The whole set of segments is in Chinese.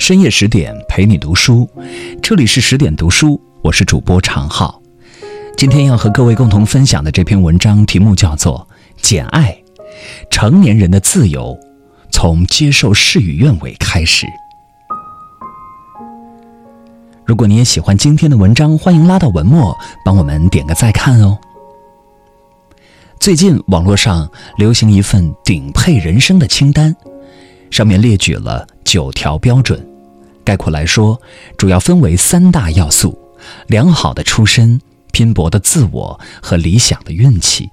深夜十点陪你读书，这里是十点读书，我是主播常浩。今天要和各位共同分享的这篇文章题目叫做《简爱》，成年人的自由从接受事与愿违开始。如果你也喜欢今天的文章，欢迎拉到文末帮我们点个再看哦。最近网络上流行一份顶配人生的清单，上面列举了九条标准。概括来说，主要分为三大要素：良好的出身、拼搏的自我和理想的运气。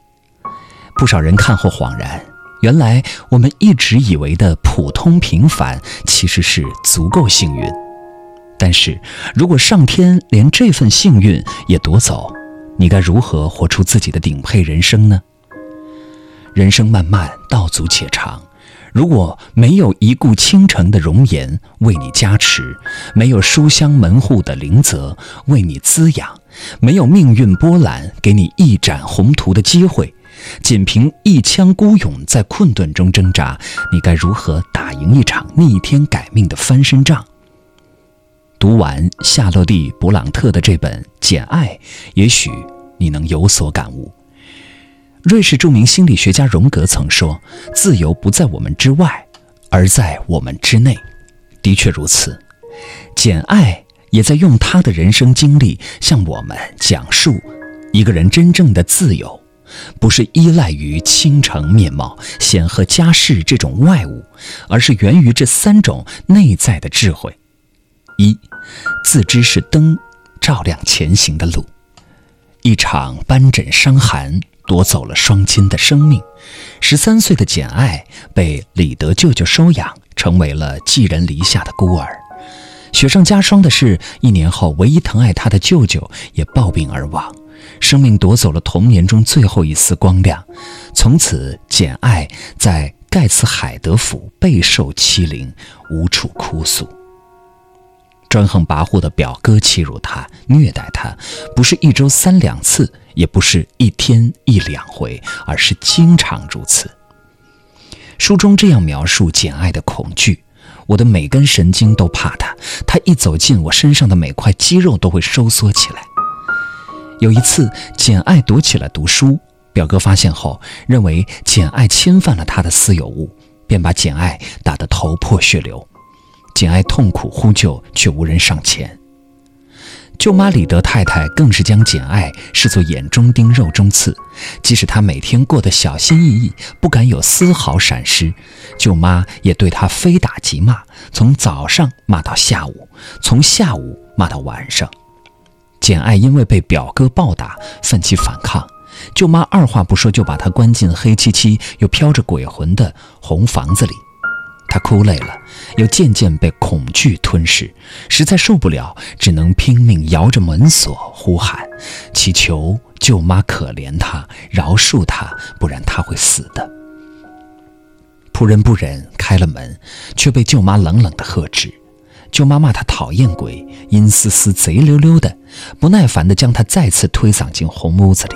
不少人看后恍然，原来我们一直以为的普通平凡，其实是足够幸运。但是如果上天连这份幸运也夺走，你该如何活出自己的顶配人生呢？人生漫漫，道阻且长。如果没有一顾倾城的容颜为你加持，没有书香门户的灵泽为你滋养，没有命运波澜给你一展宏图的机会，仅凭一腔孤勇在困顿中挣扎，你该如何打赢一场逆天改命的翻身仗？读完夏洛蒂·勃朗特的这本《简爱》，也许你能有所感悟。瑞士著名心理学家荣格曾说：“自由不在我们之外，而在我们之内。”的确如此，简爱也在用他的人生经历向我们讲述，一个人真正的自由，不是依赖于倾城面貌、显赫家世这种外物，而是源于这三种内在的智慧：一，自知是灯，照亮前行的路。一场斑疹伤寒。夺走了双亲的生命。十三岁的简爱被李德舅舅收养，成为了寄人篱下的孤儿。雪上加霜的是，一年后，唯一疼爱他的舅舅也暴病而亡，生命夺走了童年中最后一丝光亮。从此，简爱在盖茨海德府备受欺凌，无处哭诉。专横跋扈的表哥欺辱他、虐待他，不是一周三两次。也不是一天一两回，而是经常如此。书中这样描述简爱的恐惧：我的每根神经都怕他，他一走近我身上的每块肌肉都会收缩起来。有一次，简爱躲起来读书，表哥发现后，认为简爱侵犯了他的私有物，便把简爱打得头破血流。简爱痛苦呼救，却无人上前。舅妈李德太太更是将简爱视作眼中钉、肉中刺，即使她每天过得小心翼翼，不敢有丝毫闪失，舅妈也对她非打即骂，从早上骂到下午，从下午骂到晚上。简爱因为被表哥暴打，奋起反抗，舅妈二话不说就把她关进黑漆漆又飘着鬼魂的红房子里。他哭累了，又渐渐被恐惧吞噬，实在受不了，只能拼命摇着门锁呼喊，祈求舅妈可怜他，饶恕他，不然他会死的。仆人不忍开了门，却被舅妈冷冷的呵斥。舅妈骂他讨厌鬼，阴丝丝、贼溜溜的，不耐烦地将他再次推搡进红屋子里，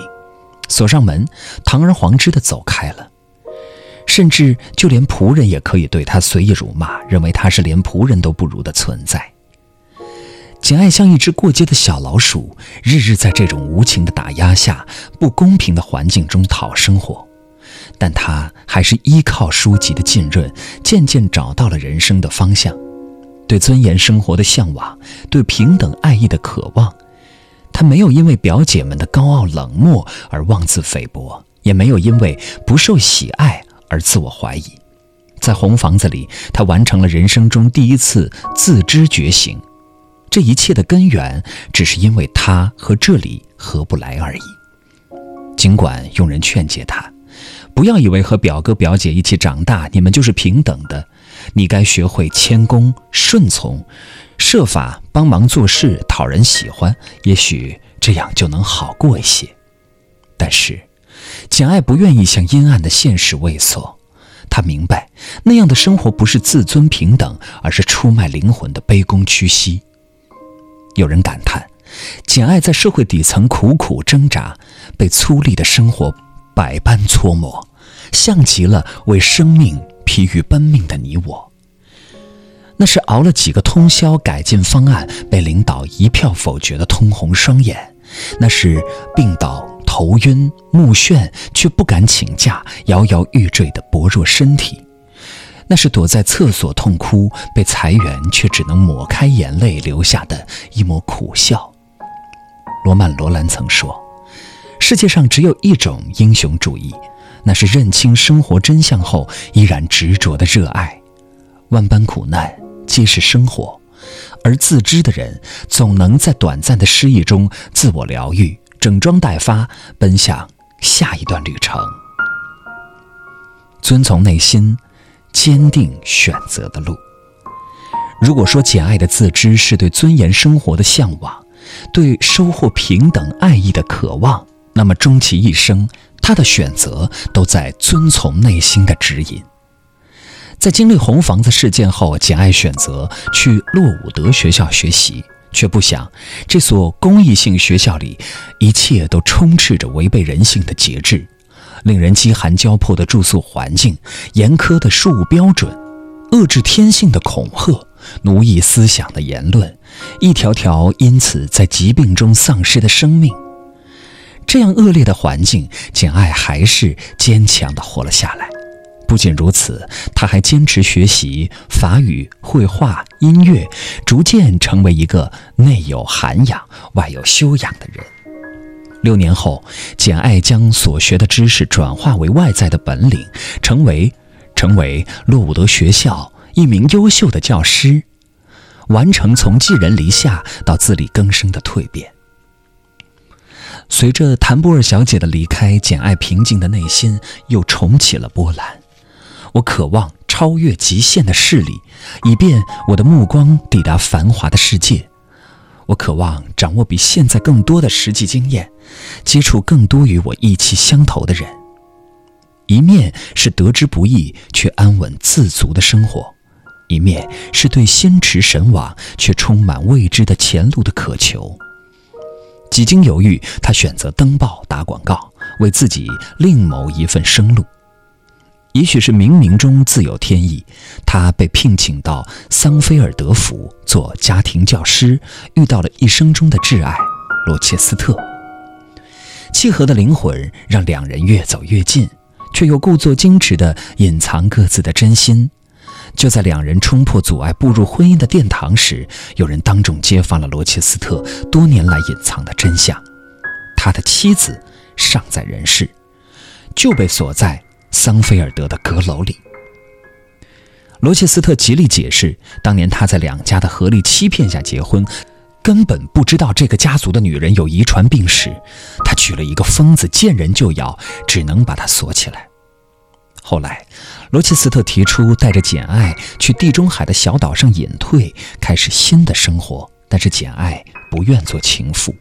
锁上门，堂而皇之地走开了。甚至就连仆人也可以对他随意辱骂，认为他是连仆人都不如的存在。简爱像一只过街的小老鼠，日日在这种无情的打压下、不公平的环境中讨生活。但他还是依靠书籍的浸润，渐渐找到了人生的方向。对尊严生活的向往，对平等爱意的渴望。他没有因为表姐们的高傲冷漠而妄自菲薄，也没有因为不受喜爱。而自我怀疑，在红房子里，他完成了人生中第一次自知觉醒。这一切的根源，只是因为他和这里合不来而已。尽管用人劝诫他，不要以为和表哥表姐一起长大，你们就是平等的。你该学会谦恭顺从，设法帮忙做事，讨人喜欢，也许这样就能好过一些。但是。简爱不愿意向阴暗的现实畏缩，她明白那样的生活不是自尊平等，而是出卖灵魂的卑躬屈膝。有人感叹，简爱在社会底层苦苦挣扎，被粗粝的生活百般搓磨，像极了为生命疲于奔命的你我。那是熬了几个通宵改进方案被领导一票否决的通红双眼，那是病倒头晕目眩却不敢请假摇摇欲坠的薄弱身体，那是躲在厕所痛哭被裁员却只能抹开眼泪留下的一抹苦笑。罗曼·罗兰曾说：“世界上只有一种英雄主义，那是认清生活真相后依然执着的热爱。万般苦难。”皆是生活，而自知的人总能在短暂的失意中自我疗愈，整装待发，奔向下一段旅程。遵从内心，坚定选择的路。如果说简爱的自知是对尊严生活的向往，对收获平等爱意的渴望，那么终其一生，他的选择都在遵从内心的指引。在经历红房子事件后，简爱选择去洛伍德学校学习，却不想这所公益性学校里一切都充斥着违背人性的节制，令人饥寒交迫的住宿环境、严苛的事务标准、遏制天性的恐吓、奴役思想的言论，一条条因此在疾病中丧失的生命。这样恶劣的环境，简爱还是坚强地活了下来。不仅如此，他还坚持学习法语、绘画、音乐，逐渐成为一个内有涵养、外有修养的人。六年后，简爱将所学的知识转化为外在的本领，成为成为洛伍德学校一名优秀的教师，完成从寄人篱下到自力更生的蜕变。随着谭波尔小姐的离开，简爱平静的内心又重起了波澜。我渴望超越极限的视力，以便我的目光抵达繁华的世界。我渴望掌握比现在更多的实际经验，接触更多与我意气相投的人。一面是得之不易却安稳自足的生活，一面是对心驰神往却充满未知的前路的渴求。几经犹豫，他选择登报打广告，为自己另谋一份生路。也许是冥冥中自有天意，他被聘请到桑菲尔德府做家庭教师，遇到了一生中的挚爱罗切斯特。契合的灵魂让两人越走越近，却又故作矜持地隐藏各自的真心。就在两人冲破阻碍步入婚姻的殿堂时，有人当众揭发了罗切斯特多年来隐藏的真相：他的妻子尚在人世，就被锁在。桑菲尔德的阁楼里，罗切斯特极力解释，当年他在两家的合力欺骗下结婚，根本不知道这个家族的女人有遗传病史。他娶了一个疯子，见人就咬，只能把他锁起来。后来，罗切斯特提出带着简爱去地中海的小岛上隐退，开始新的生活，但是简爱不愿做情妇。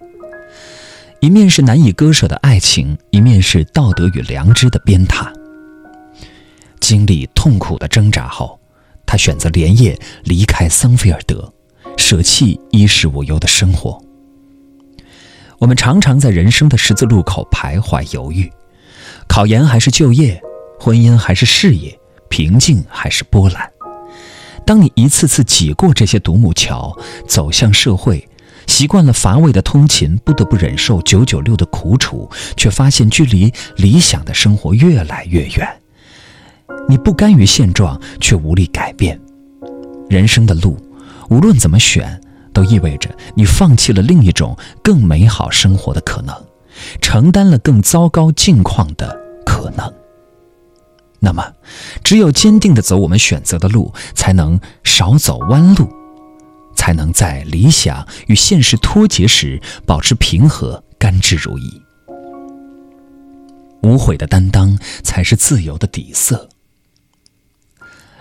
一面是难以割舍的爱情，一面是道德与良知的鞭挞。经历痛苦的挣扎后，他选择连夜离开桑菲尔德，舍弃衣食无忧的生活。我们常常在人生的十字路口徘徊犹豫：考研还是就业，婚姻还是事业，平静还是波澜？当你一次次挤过这些独木桥，走向社会，习惯了乏味的通勤，不得不忍受九九六的苦楚，却发现距离理想的生活越来越远。你不甘于现状，却无力改变。人生的路，无论怎么选，都意味着你放弃了另一种更美好生活的可能，承担了更糟糕境况的可能。那么，只有坚定地走我们选择的路，才能少走弯路，才能在理想与现实脱节时保持平和，甘之如饴。无悔的担当，才是自由的底色。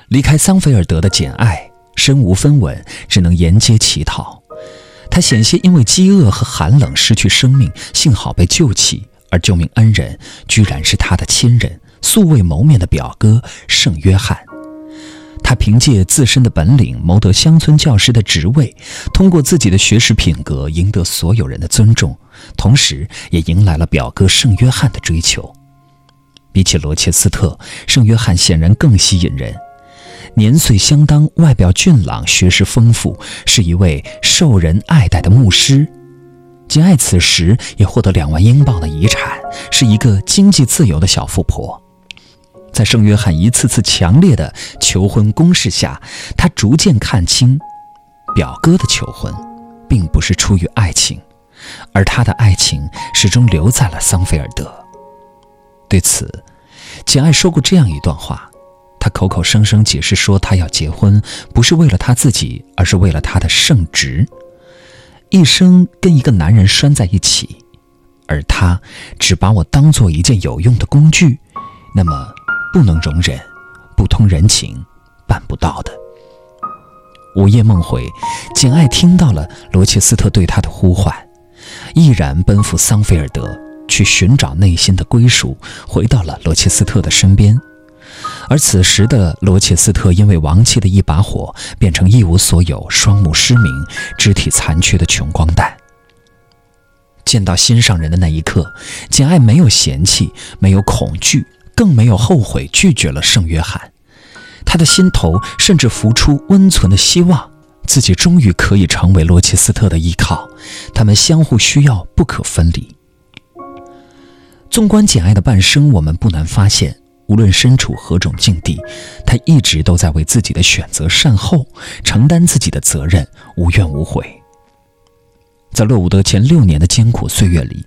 离开桑菲尔德的简爱身无分文，只能沿街乞讨。他险些因为饥饿和寒冷失去生命，幸好被救起。而救命恩人居然是他的亲人，素未谋面的表哥圣约翰。他凭借自身的本领谋得乡村教师的职位，通过自己的学识品格赢得所有人的尊重，同时也迎来了表哥圣约翰的追求。比起罗切斯特，圣约翰显然更吸引人。年岁相当，外表俊朗，学识丰富，是一位受人爱戴的牧师。简爱此时也获得两万英镑的遗产，是一个经济自由的小富婆。在圣约翰一次次强烈的求婚攻势下，他逐渐看清，表哥的求婚，并不是出于爱情，而他的爱情始终留在了桑菲尔德。对此，简爱说过这样一段话。他口口声声解释说，他要结婚不是为了他自己，而是为了他的圣职。一生跟一个男人拴在一起，而他只把我当做一件有用的工具，那么不能容忍，不通人情，办不到的。午夜梦回，简爱听到了罗切斯特对他的呼唤，毅然奔赴桑菲尔德，去寻找内心的归属，回到了罗切斯特的身边。而此时的罗切斯特，因为亡妻的一把火，变成一无所有、双目失明、肢体残缺的穷光蛋。见到心上人的那一刻，简爱没有嫌弃，没有恐惧，更没有后悔拒绝了圣约翰。他的心头甚至浮出温存的希望，自己终于可以成为罗切斯特的依靠，他们相互需要，不可分离。纵观简爱的半生，我们不难发现。无论身处何种境地，他一直都在为自己的选择善后，承担自己的责任，无怨无悔。在洛伍德前六年的艰苦岁月里，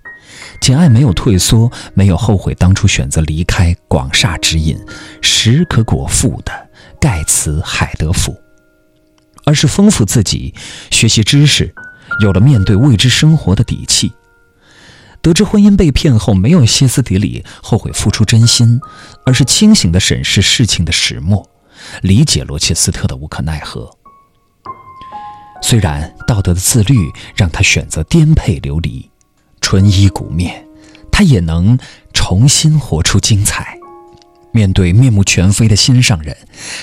简爱没有退缩，没有后悔当初选择离开广厦之隐、食可果腹的盖茨海德府，而是丰富自己，学习知识，有了面对未知生活的底气。得知婚姻被骗后，没有歇斯底里后悔付出真心，而是清醒地审视事情的始末，理解罗切斯特的无可奈何。虽然道德的自律让他选择颠沛流离、纯衣骨面，他也能重新活出精彩。面对面目全非的心上人，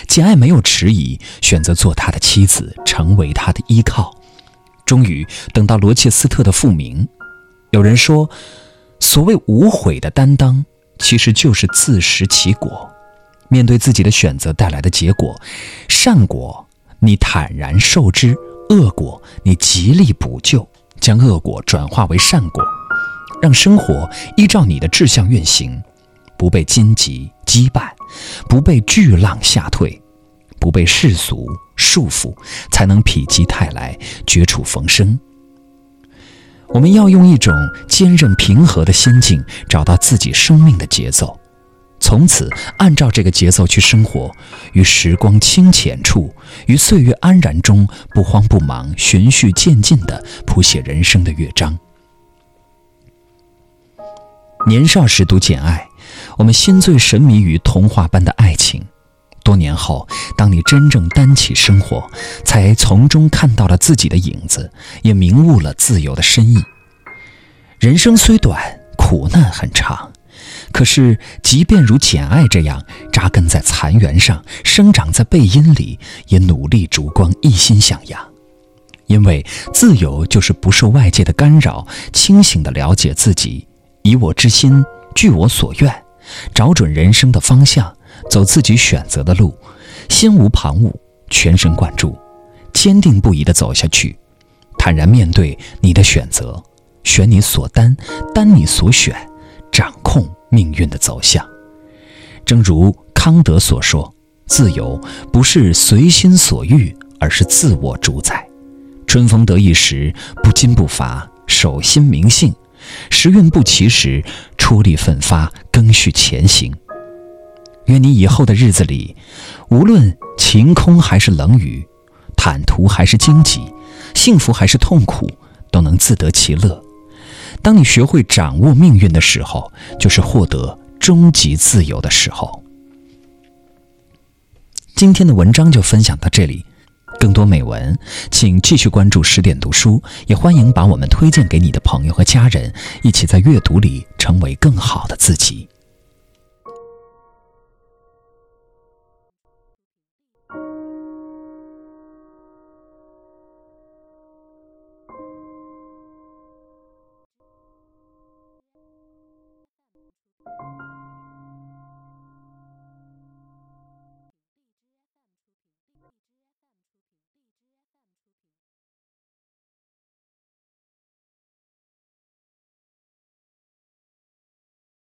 简爱没有迟疑，选择做他的妻子，成为他的依靠。终于等到罗切斯特的复明。有人说，所谓无悔的担当，其实就是自食其果。面对自己的选择带来的结果，善果你坦然受之，恶果你极力补救，将恶果转化为善果，让生活依照你的志向运行，不被荆棘羁绊，不被巨浪吓退，不被世俗束缚，才能否极泰来，绝处逢生。我们要用一种坚韧平和的心境，找到自己生命的节奏，从此按照这个节奏去生活，于时光清浅处，于岁月安然中，不慌不忙，循序渐进地谱写人生的乐章。年少时读《简爱》，我们心醉神迷于童话般的爱情。多年后，当你真正担起生活，才从中看到了自己的影子，也明悟了自由的深意。人生虽短，苦难很长，可是即便如简爱这样扎根在残垣上，生长在背阴里，也努力烛光，一心向阳。因为自由就是不受外界的干扰，清醒地了解自己，以我之心，据我所愿，找准人生的方向。走自己选择的路，心无旁骛，全神贯注，坚定不移地走下去，坦然面对你的选择，选你所担，担你所选，掌控命运的走向。正如康德所说：“自由不是随心所欲，而是自我主宰。春风得意时，不矜不伐，守心明性；时运不齐时，出力奋发，更续前行。”愿你以后的日子里，无论晴空还是冷雨，坦途还是荆棘，幸福还是痛苦，都能自得其乐。当你学会掌握命运的时候，就是获得终极自由的时候。今天的文章就分享到这里，更多美文，请继续关注十点读书，也欢迎把我们推荐给你的朋友和家人，一起在阅读里成为更好的自己。